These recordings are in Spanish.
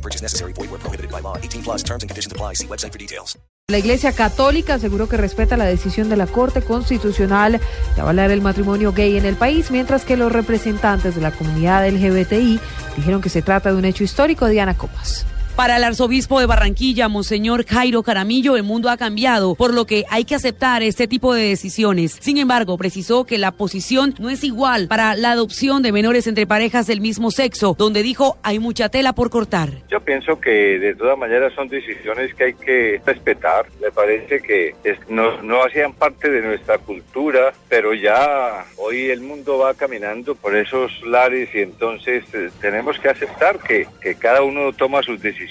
No purchase necessary. Void where prohibited by law. 18 plus terms and conditions apply. See website for details. La Iglesia Católica aseguró que respeta la decisión de la Corte Constitucional de avalar el matrimonio gay en el país, mientras que los representantes de la comunidad LGBTI dijeron que se trata de un hecho histórico. Diana Copas. Para el arzobispo de Barranquilla, Monseñor Jairo Caramillo, el mundo ha cambiado, por lo que hay que aceptar este tipo de decisiones. Sin embargo, precisó que la posición no es igual para la adopción de menores entre parejas del mismo sexo, donde dijo hay mucha tela por cortar. Yo pienso que de todas maneras son decisiones que hay que respetar. Me parece que no, hacían parte de nuestra cultura, pero ya hoy el mundo va caminando por esos lares y entonces eh, tenemos que aceptar que cada uno toma sus decisiones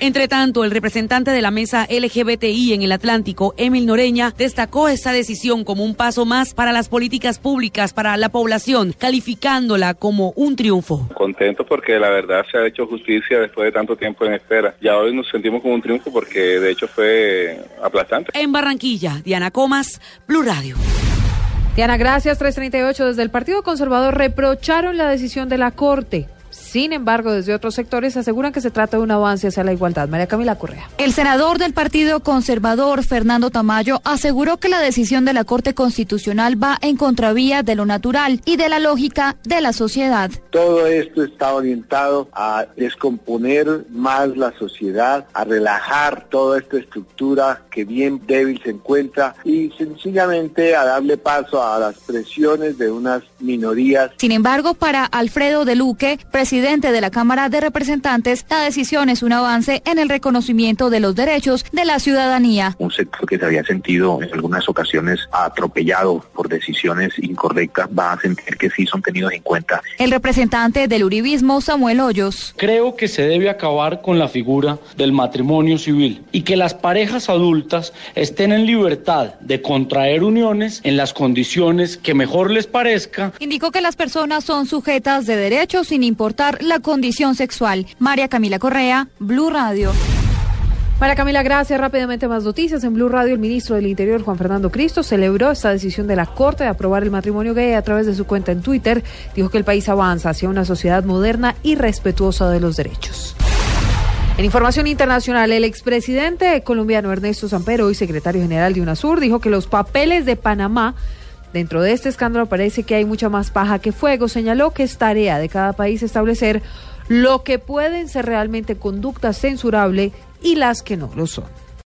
entre tanto, el representante de la mesa LGBTI en el Atlántico, Emil Noreña, destacó esta decisión como un paso más para las políticas públicas para la población, calificándola como un triunfo. Contento porque la verdad se ha hecho justicia después de tanto tiempo en espera. Ya hoy nos sentimos como un triunfo porque de hecho fue aplastante. En Barranquilla, Diana Comas, Blue Radio. Diana, gracias. 338 desde el Partido Conservador reprocharon la decisión de la Corte sin embargo, desde otros sectores aseguran que se trata de un avance hacia la igualdad. María Camila Correa. El senador del Partido Conservador, Fernando Tamayo, aseguró que la decisión de la Corte Constitucional va en contravía de lo natural y de la lógica de la sociedad. Todo esto está orientado a descomponer más la sociedad, a relajar toda esta estructura que bien débil se encuentra y sencillamente a darle paso a las presiones de unas minorías. Sin embargo, para Alfredo de Luque, presidente de la Cámara de Representantes, la decisión es un avance en el reconocimiento de los derechos de la ciudadanía. Un sector que se había sentido en algunas ocasiones atropellado por decisiones incorrectas va a sentir que sí son tenidos en cuenta. El representante del Uribismo, Samuel Hoyos. Creo que se debe acabar con la figura del matrimonio civil y que las parejas adultas estén en libertad de contraer uniones en las condiciones que mejor les parezca. Indicó que las personas son sujetas de derechos sin importar la condición sexual. María Camila Correa, Blue Radio. María Camila, gracias. Rápidamente más noticias. En Blue Radio, el ministro del Interior, Juan Fernando Cristo, celebró esta decisión de la Corte de aprobar el matrimonio gay a través de su cuenta en Twitter. Dijo que el país avanza hacia una sociedad moderna y respetuosa de los derechos. En información internacional, el expresidente colombiano Ernesto Sampero y secretario general de UNASUR dijo que los papeles de Panamá Dentro de este escándalo parece que hay mucha más paja que fuego. Señaló que es tarea de cada país establecer lo que pueden ser realmente conductas censurables y las que no lo son.